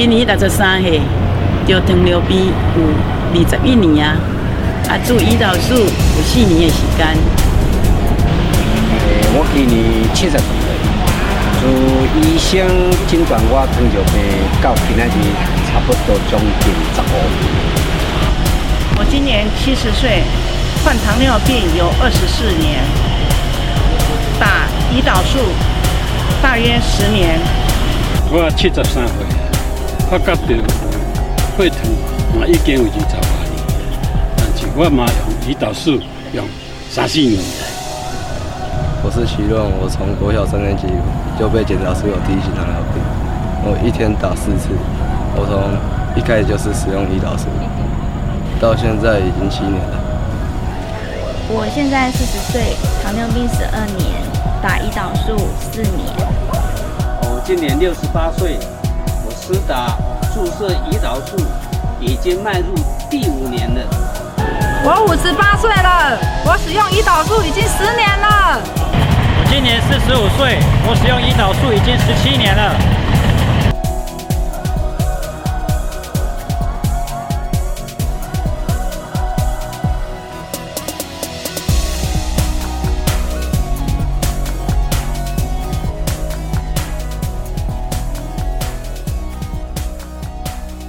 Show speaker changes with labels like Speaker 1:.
Speaker 1: 今年六十三岁，就糖尿病有二十一年啊，啊，做胰岛素有四年的时间。
Speaker 2: 我今年七十岁，做医生诊断我糖尿病到今仔日差不多将近十五年。
Speaker 3: 我今年七十岁，患糖尿病有二十四年，打胰岛素大约十年。
Speaker 4: 我七十三岁，发觉到血糖嘛已经有二十八年，但是我嘛用胰岛素用三四年。
Speaker 5: 我是徐润，我从国小三年级就被检查出有第一型糖尿病，我一天打四次，我从一开始就是使用胰岛素。到现在已经七年了。
Speaker 6: 我现在四十岁，糖尿病十二年，打胰岛素四年。
Speaker 7: 我今年六十八岁，我施打注射胰岛素已经迈入第五年了。
Speaker 8: 我五十八岁了，我使用胰岛素已经十年了。
Speaker 9: 我今年四十五岁，我使用胰岛素已经十七年了。